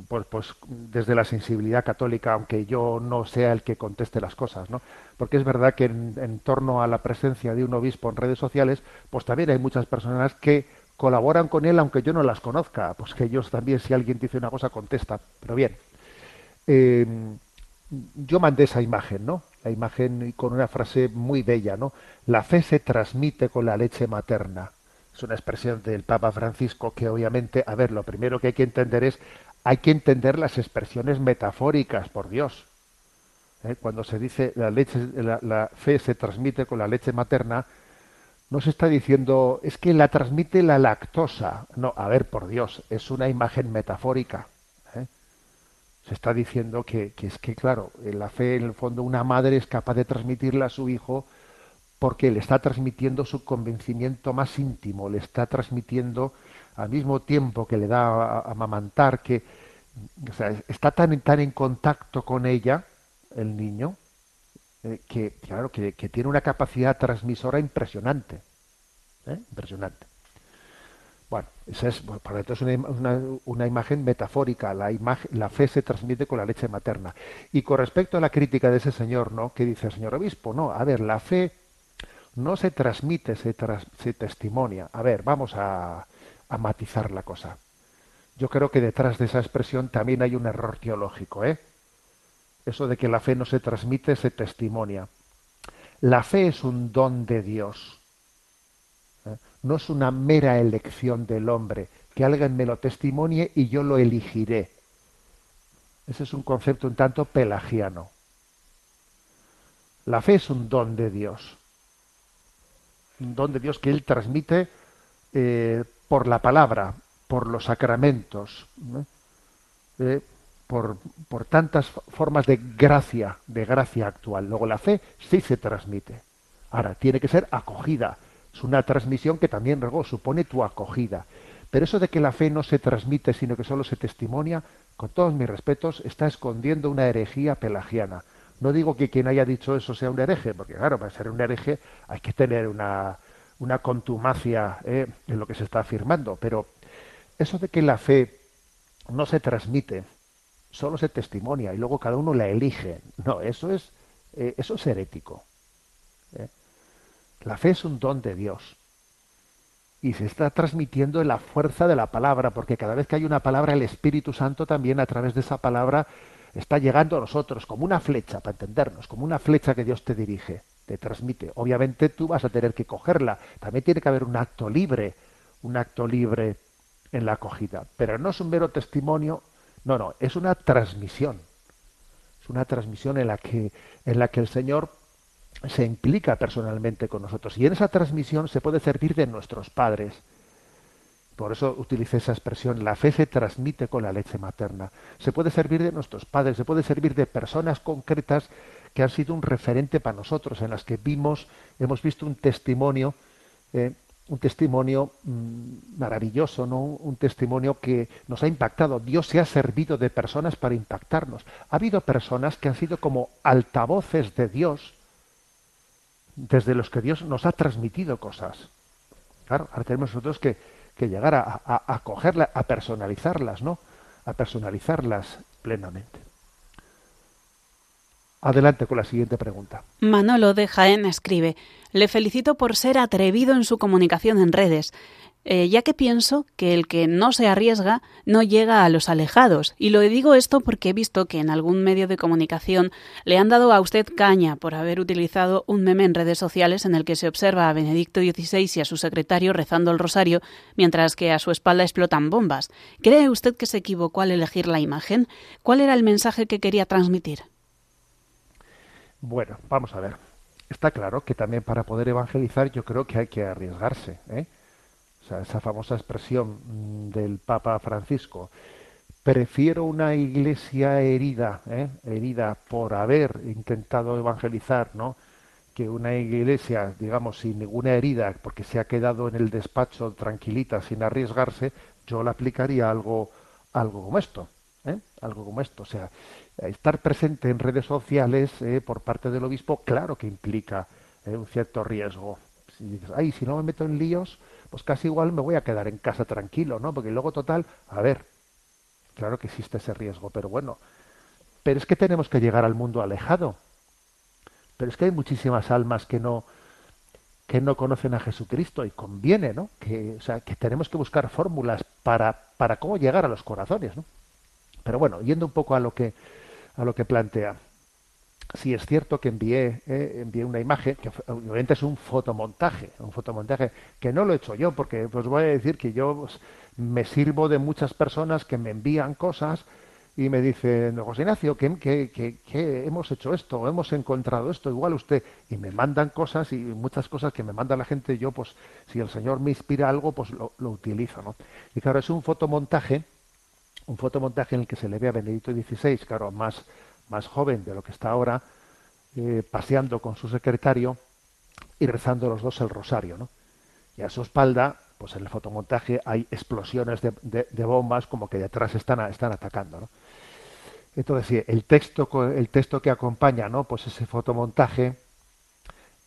pues, pues, desde la sensibilidad católica, aunque yo no sea el que conteste las cosas, ¿no? Porque es verdad que en, en, torno a la presencia de un obispo en redes sociales, pues también hay muchas personas que colaboran con él, aunque yo no las conozca, pues que ellos también, si alguien dice una cosa, contesta. Pero bien, eh, yo mandé esa imagen, ¿no? La imagen con una frase muy bella, ¿no? La fe se transmite con la leche materna es una expresión del Papa Francisco que obviamente, a ver, lo primero que hay que entender es, hay que entender las expresiones metafóricas, por Dios. ¿Eh? Cuando se dice la leche, la, la, fe se transmite con la leche materna, no se está diciendo es que la transmite la lactosa. No, a ver, por Dios, es una imagen metafórica. ¿eh? Se está diciendo que, que es que, claro, la fe, en el fondo, una madre es capaz de transmitirla a su hijo porque le está transmitiendo su convencimiento más íntimo, le está transmitiendo al mismo tiempo que le da a, a amamantar, que o sea, está tan, tan en contacto con ella, el niño, eh, que claro, que, que, tiene una capacidad transmisora impresionante. ¿eh? Impresionante. Bueno, esa es, por lo tanto, es una, una, una, imagen metafórica. La, imagen, la fe se transmite con la leche materna. Y con respecto a la crítica de ese señor, ¿no? ¿Qué dice el señor obispo? No, a ver, la fe no se transmite, se, tras, se testimonia. A ver, vamos a, a, matizar la cosa. Yo creo que detrás de esa expresión también hay un error teológico, ¿eh? Eso de que la fe no se transmite, se testimonia. La fe es un don de Dios. ¿eh? No es una mera elección del hombre, que alguien me lo testimonie y yo lo elegiré. Ese es un concepto un tanto pelagiano. La fe es un don de Dios un don de Dios que Él transmite eh, por la palabra, por los sacramentos, eh, por, por, tantas formas de gracia, de gracia actual. Luego la fe sí se transmite. Ahora, tiene que ser acogida. Es una transmisión que también luego supone tu acogida. Pero eso de que la fe no se transmite, sino que solo se testimonia, con todos mis respetos, está escondiendo una herejía pelagiana. No digo que quien haya dicho eso sea un hereje, porque claro, para ser un hereje hay que tener una, una contumacia eh, en lo que se está afirmando, pero eso de que la fe no se transmite, solo se testimonia y luego cada uno la elige, no, eso es, eh, eso es herético. ¿eh? La fe es un don de Dios y se está transmitiendo en la fuerza de la palabra, porque cada vez que hay una palabra, el Espíritu Santo también a través de esa palabra está llegando a nosotros como una flecha, para entendernos, como una flecha que Dios te dirige, te transmite. Obviamente tú vas a tener que cogerla. También tiene que haber un acto libre, un acto libre en la acogida. Pero no es un mero testimonio, no, no, es una transmisión. Es una transmisión en la que, en la que el Señor se implica personalmente con nosotros. Y en esa transmisión se puede servir de nuestros padres por eso utilicé esa expresión, la fe se transmite con la leche materna. Se puede servir de nuestros padres, se puede servir de personas concretas que han sido un referente para nosotros, en las que vimos, hemos visto un testimonio, eh, un testimonio mmm, maravilloso, ¿no? Un testimonio que nos ha impactado. Dios se ha servido de personas para impactarnos. Ha habido personas que han sido como altavoces de Dios, desde los que Dios nos ha transmitido cosas. Claro, ahora tenemos nosotros que que llegar a, a, a cogerlas, a personalizarlas, ¿no? A personalizarlas plenamente. Adelante con la siguiente pregunta. Manolo de Jaén escribe, le felicito por ser atrevido en su comunicación en redes eh, ya que pienso que el que no se arriesga no llega a los alejados. Y lo digo esto porque he visto que en algún medio de comunicación le han dado a usted caña por haber utilizado un meme en redes sociales en el que se observa a Benedicto XVI y a su secretario rezando el rosario mientras que a su espalda explotan bombas. ¿Cree usted que se equivocó al elegir la imagen? ¿Cuál era el mensaje que quería transmitir? Bueno, vamos a ver. Está claro que también para poder evangelizar yo creo que hay que arriesgarse. ¿eh? o sea, esa famosa expresión mm, del Papa Francisco, prefiero una iglesia herida, ¿eh? herida por haber intentado evangelizar, ¿no? que una iglesia, digamos, sin ninguna herida, porque se ha quedado en el despacho tranquilita, sin arriesgarse, yo le aplicaría algo, algo como esto, ¿eh? algo como esto. O sea, estar presente en redes sociales eh, por parte del obispo, claro que implica eh, un cierto riesgo. Si dices, ay, si no me meto en líos, pues casi igual me voy a quedar en casa tranquilo, ¿no? Porque luego, total, a ver, claro que existe ese riesgo, pero bueno, pero es que tenemos que llegar al mundo alejado. Pero es que hay muchísimas almas que no que no conocen a Jesucristo y conviene, ¿no? Que, o sea, que tenemos que buscar fórmulas para, para cómo llegar a los corazones, ¿no? Pero bueno, yendo un poco a lo que a lo que plantea. Sí es cierto que envié, eh, envié una imagen, que obviamente es un fotomontaje, un fotomontaje que no lo he hecho yo, porque pues voy a decir que yo me sirvo de muchas personas que me envían cosas y me dicen, José Ignacio, que, que, hemos hecho esto, hemos encontrado esto, igual usted, y me mandan cosas y muchas cosas que me manda la gente, yo pues si el Señor me inspira algo, pues lo, lo utilizo, ¿no? Y claro, es un fotomontaje, un fotomontaje en el que se le ve a Benedicto XVI, claro, más, más joven de lo que está ahora, eh, paseando con su secretario y rezando los dos el rosario, ¿no? Y a su espalda, pues en el fotomontaje hay explosiones de, de, bombas como que detrás están, están atacando, ¿no? Entonces, el texto, el texto que acompaña, ¿no? Pues ese fotomontaje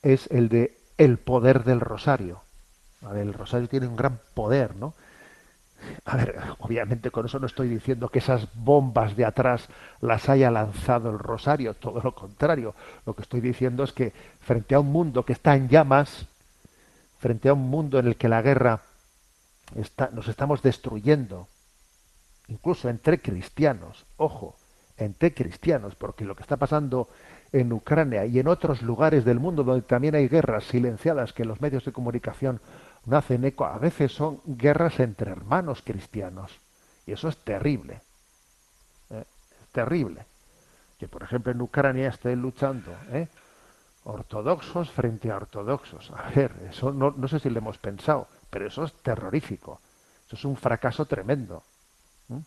es el de el poder del rosario. El rosario tiene un gran poder, ¿no? A ver, obviamente con eso no estoy diciendo que esas bombas de atrás las haya lanzado el Rosario, todo lo contrario. Lo que estoy diciendo es que frente a un mundo que está en llamas, frente a un mundo en el que la guerra está, nos estamos destruyendo, incluso entre cristianos, ojo, entre cristianos, porque lo que está pasando en Ucrania y en otros lugares del mundo donde también hay guerras silenciadas que los medios de comunicación no hacen eco, a veces son guerras entre hermanos cristianos. Y eso es terrible. ¿eh? Es terrible. Que, por ejemplo, en Ucrania estén luchando ¿eh? ortodoxos frente a ortodoxos. A ver, eso no, no, sé si lo hemos pensado, pero eso es terrorífico. Eso es un fracaso tremendo. ¿eh?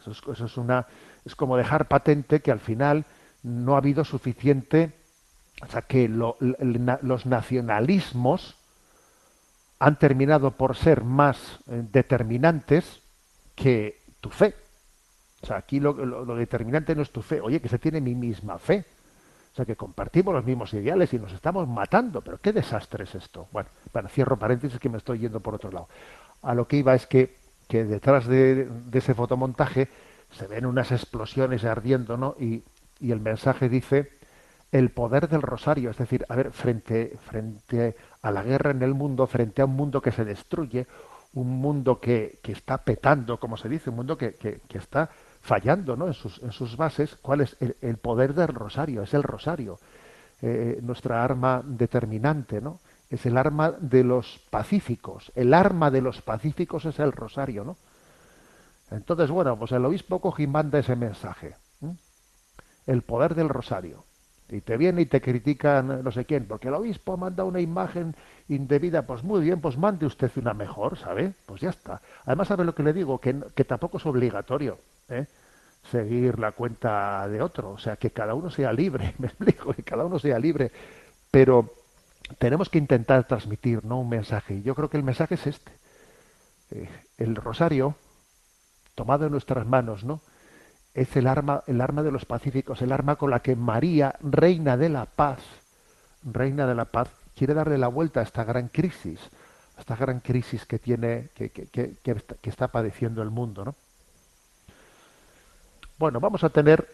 Eso, es, eso es, una, es como dejar patente que al final no ha habido suficiente, o sea, que lo, los nacionalismos han terminado por ser más eh, determinantes que tu fe. O sea, aquí lo, determinante no es tu fe, oye, que se tiene mi misma fe. O sea, que compartimos los mismos ideales y nos estamos matando. Pero qué desastre es esto. Bueno, bueno cierro paréntesis que me estoy yendo por otro lado. A lo que iba es que, que detrás de, ese fotomontaje se ven unas explosiones ardiendo, ¿no? Y, y el mensaje dice el poder del rosario, es decir, a ver, frente, frente a la guerra en el mundo, frente a un mundo que se destruye, un mundo que, que está petando, como se dice, un mundo que, que, está fallando ¿no? en, sus, en sus bases, ¿cuál es el, poder del rosario? Es el rosario, eh, nuestra arma determinante, ¿no? Es el arma de los pacíficos, el arma de los pacíficos es el rosario, ¿no? Entonces, bueno, pues el obispo coge manda ese mensaje, el poder del rosario y te viene y te critican no sé quién, porque el obispo manda una imagen indebida, pues muy bien, pues mande usted una mejor, ¿sabe? Pues ya está. Además, ¿sabe lo que le digo? Que, que tampoco es obligatorio ¿eh? seguir la cuenta de otro, o sea, que cada uno sea libre, *laughs* me explico, que cada uno sea libre, pero tenemos que intentar transmitir ¿no? un mensaje, y yo creo que el mensaje es este. Eh, el rosario, tomado en nuestras manos, ¿no? Es el arma, el arma de los pacíficos, el arma con la que María, reina de la paz, reina de la paz, quiere darle la vuelta a esta gran crisis, a esta gran crisis que tiene, que, que, que, está padeciendo el mundo, ¿no? Bueno, vamos a tener,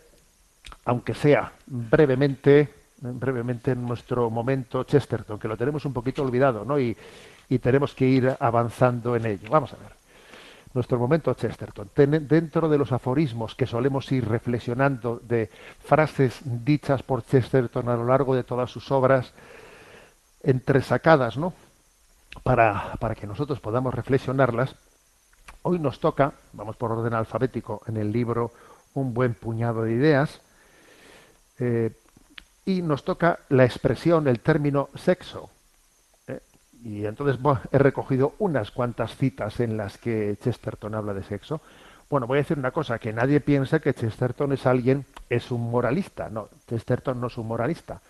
aunque sea brevemente, brevemente en nuestro momento Chesterton, que lo tenemos un poquito olvidado, ¿no? Y, y tenemos que ir avanzando en ello. Vamos a ver nuestro momento Chesterton. dentro de los aforismos que solemos ir reflexionando de frases dichas por Chesterton a lo largo de todas sus obras, entresacadas, ¿no? Para, para que nosotros podamos reflexionarlas, hoy nos toca, vamos por orden alfabético, en el libro Un buen puñado de ideas, eh, y nos toca la expresión, el término sexo. Y entonces he recogido unas cuantas citas en las que Chesterton habla de sexo. Bueno, voy a decir una cosa, que nadie piensa que Chesterton es alguien, es un moralista. No, Chesterton no es un moralista.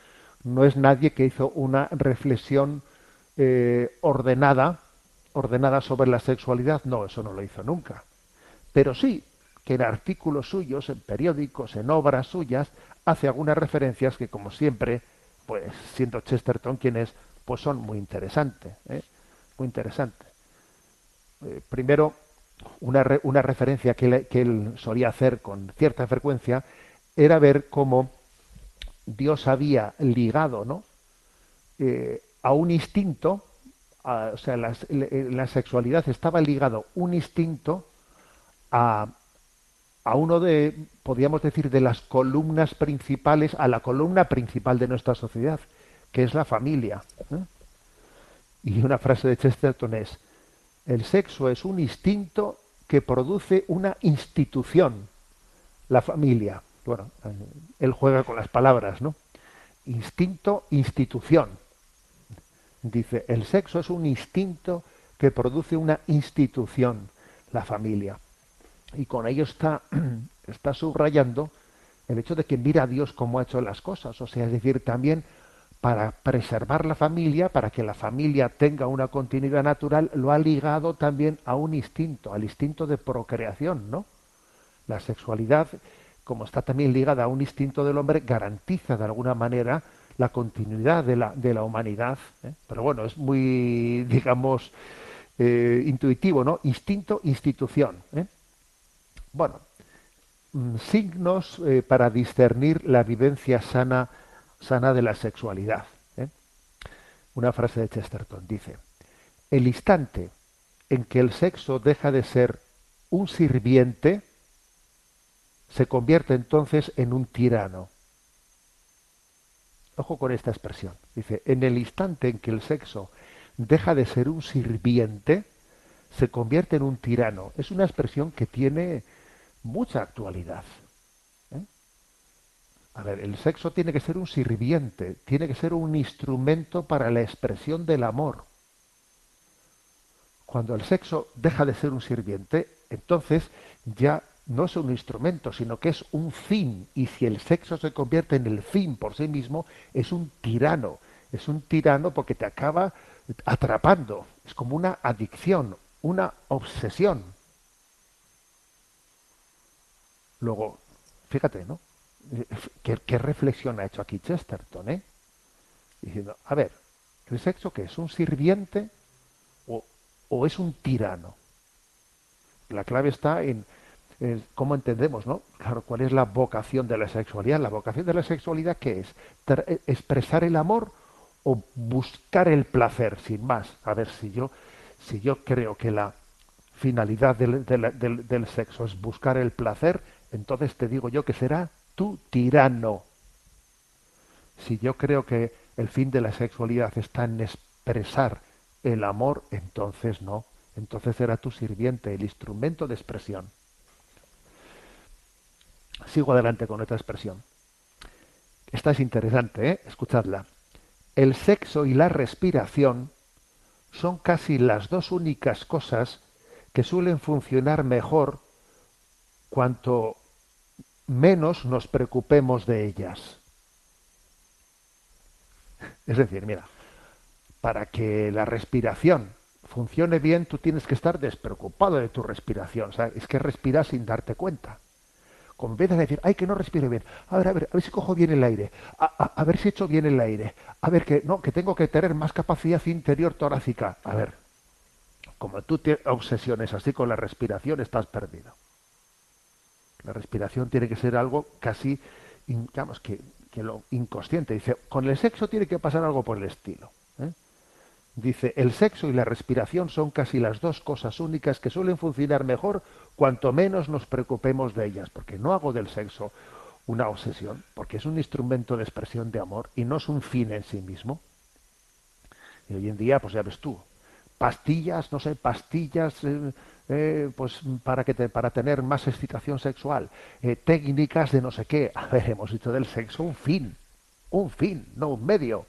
no es nadie que hizo una reflexión eh, ordenada, ordenada sobre la sexualidad. No, eso no lo hizo nunca. Pero sí que en artículos suyos, en periódicos, en obras suyas, hace algunas referencias que, como siempre, pues siendo Chesterton quien es, pues son muy interesantes, ¿eh? muy interesantes. Eh, primero, una, una referencia que, él solía hacer con cierta frecuencia era ver cómo Dios había ligado, ¿no? Eh, a un instinto, a, o sea, la, la, sexualidad estaba ligado un instinto a, a uno de, podríamos decir, de las columnas principales, a la columna principal de nuestra sociedad, que es la familia. Y una frase de Chesterton es, el sexo es un instinto que produce una institución, la familia. Bueno, eh, él juega con las palabras, ¿no? Instinto, institución. Dice, el sexo es un instinto que produce una institución, la familia. Y con ello está, *clears throat* está subrayando el hecho de que mira a Dios cómo ha hecho las cosas. O sea, es decir, también para preservar la familia, para que la familia tenga una continuidad natural, lo ha ligado también a un instinto, al instinto de procreación, ¿no? La sexualidad, como está también ligada a un instinto del hombre, garantiza de alguna manera la continuidad de la, de la humanidad. ¿eh? Pero bueno, es muy, *laughs* digamos, eh, intuitivo, ¿no? Instinto, institución. ¿eh? Bueno, mm, signos para discernir la vivencia sana sana de la sexualidad. ¿eh? Una frase de Chesterton dice, el instante en que el sexo deja de ser un sirviente, se convierte entonces en un tirano. Ojo con esta expresión. Dice, en el instante en que el sexo deja de ser un sirviente, se convierte en un tirano. Es una expresión que tiene mucha actualidad. A ver, el sexo tiene que ser un sirviente, tiene que ser un instrumento para la expresión del amor. Cuando el sexo deja de ser un sirviente, entonces ya no es un instrumento, sino que es un fin. Y si el sexo se convierte en el fin por sí mismo, es un tirano. Es un tirano porque te acaba atrapando. Es como una adicción, una obsesión. Luego, fíjate, ¿no? ¿Qué, reflexión ha hecho aquí Chesterton? Eh? Diciendo, a ver, ¿el sexo qué es? ¿Un sirviente o, es un tirano? La clave está en, cómo entendemos, ¿no? Claro, ¿cuál es la vocación de la sexualidad? La vocación de la sexualidad, ¿qué es? Eh, ¿Expresar el amor o buscar el placer, sin más? A ver, si yo, si yo creo que la finalidad del, del sexo es buscar el placer, entonces te digo yo que será tu tirano. Si yo creo que el fin de la sexualidad está en expresar el amor, entonces no. Entonces será tu sirviente, el instrumento de expresión. Sigo adelante con otra expresión. Esta es interesante, ¿eh? escuchadla. El sexo y la respiración son casi las dos únicas cosas que suelen funcionar mejor cuanto menos nos preocupemos de ellas. Es decir, mira, para que la respiración funcione bien, tú tienes que estar despreocupado de tu respiración. O sea, es que respiras sin darte cuenta. Como empiezas a decir, ay, que no respiro bien. A ver, a ver, a ver si cojo bien el aire. A, ver si echo bien el aire. A ver, que no, que tengo que tener más capacidad interior torácica. A ver, como tú te obsesiones así con la respiración, estás perdido. La respiración tiene que ser algo casi, digamos, que, lo inconsciente. Dice, con el sexo tiene que pasar algo por el estilo. ¿eh? Dice, el sexo y la respiración son casi las dos cosas únicas que suelen funcionar mejor cuanto menos nos preocupemos de ellas, porque no hago del sexo una obsesión, porque es un instrumento de expresión de amor y no es un fin en sí mismo. Y hoy en día, pues ya ves tú, pastillas, no sé, pastillas eh, eh, pues para que para tener más excitación sexual, eh, técnicas de no sé qué. A ver, hemos dicho del sexo un fin, un fin, no un medio.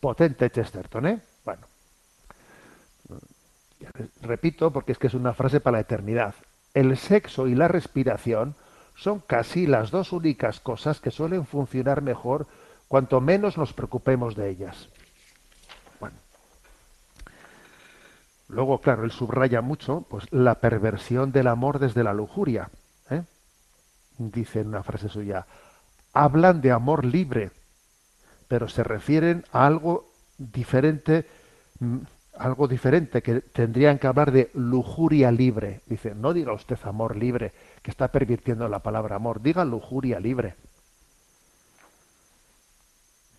Potente Chesterton, ¿eh? Bueno, repito porque es que es una frase para la eternidad. El sexo y la respiración son casi las dos únicas cosas que suelen funcionar mejor cuanto menos nos preocupemos de ellas. Bueno. Luego, claro, él subraya mucho pues, la perversión del amor desde la lujuria. ¿eh? Dice en una frase suya, hablan de amor libre, pero se refieren a algo diferente, mm, algo diferente, que tendrían que hablar de lujuria libre. Dice, no diga usted amor libre, que está pervirtiendo la palabra amor, diga lujuria libre.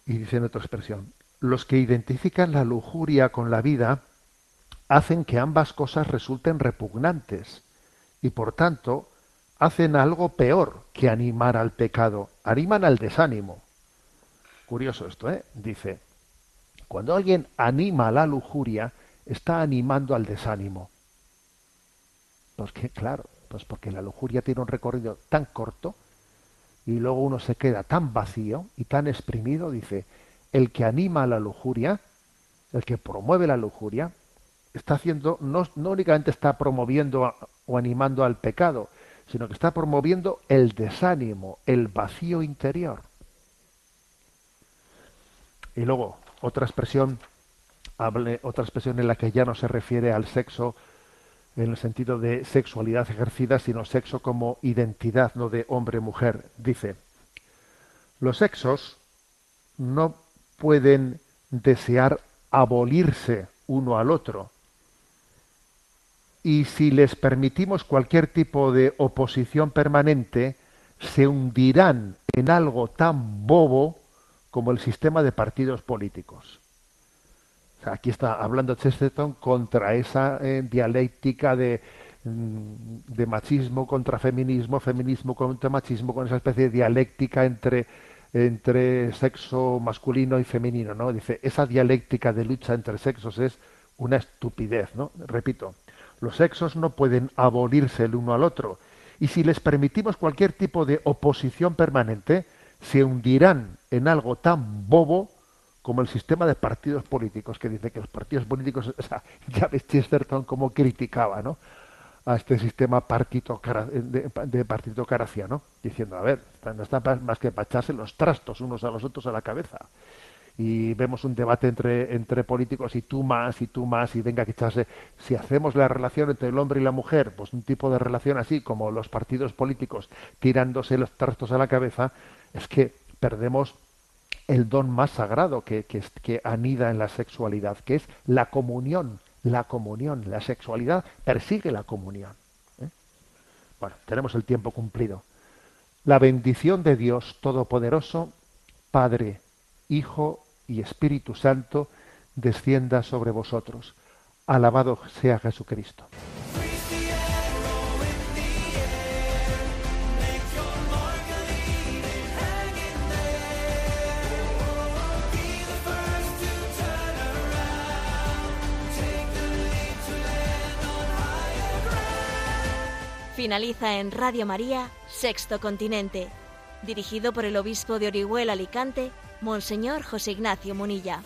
Y dice en otra expresión, los que identifican la lujuria con la vida hacen que ambas cosas resulten repugnantes y por tanto hacen algo peor que animar al pecado, animan al desánimo. Curioso esto, ¿eh? Dice, cuando alguien anima la lujuria, está animando al desánimo. Pues que, claro, pues porque la lujuria tiene un recorrido tan corto y luego uno se queda tan vacío y tan exprimido, dice, el que anima a la lujuria, el que promueve la lujuria, está haciendo, no, no únicamente está promoviendo o animando al pecado, sino que está promoviendo el desánimo, el vacío interior. Y luego, otra expresión, hable, otra expresión en la que ya no se refiere al sexo en el sentido de sexualidad ejercida, sino sexo como identidad, no de hombre-mujer. Dice, los sexos no pueden desear abolirse uno al otro. Y si les permitimos cualquier tipo de oposición permanente, se hundirán en algo tan bobo como el sistema de partidos políticos. aquí está hablando Chesterton contra esa eh, dialéctica de, mm, de machismo contra feminismo, feminismo contra machismo, con esa especie de dialéctica entre entre sexo masculino y femenino, ¿no? Dice, esa dialéctica de lucha entre sexos es una estupidez, ¿no? Repito, los sexos no pueden abolirse el uno al otro, y si les permitimos cualquier tipo de oposición permanente, se hundirán en algo tan bobo como el sistema de partidos políticos, que dice que los partidos políticos, *laughs* ya ves Chesterton como criticaba, ¿no? a este sistema de, de partitocracia, ¿no? Diciendo, a ver, no está más que para los trastos unos a los otros a la cabeza. Y vemos un debate entre, entre políticos y tú más y tú más y venga que echarse. Si hacemos la relación entre el hombre y la mujer, pues un tipo de relación así como los partidos políticos tirándose los trastos a la cabeza, es que perdemos el don más sagrado que, que, que anida en la sexualidad, que es la comunión la comunión. La sexualidad persigue la comunión. ¿eh? Bueno, tenemos el tiempo cumplido. La bendición de Dios Todopoderoso, Padre, Hijo y Espíritu Santo, descienda sobre vosotros. Alabado sea Jesucristo. Finaliza en Radio María, Sexto Continente, dirigido por el obispo de Orihuela Alicante, Monseñor José Ignacio Munilla.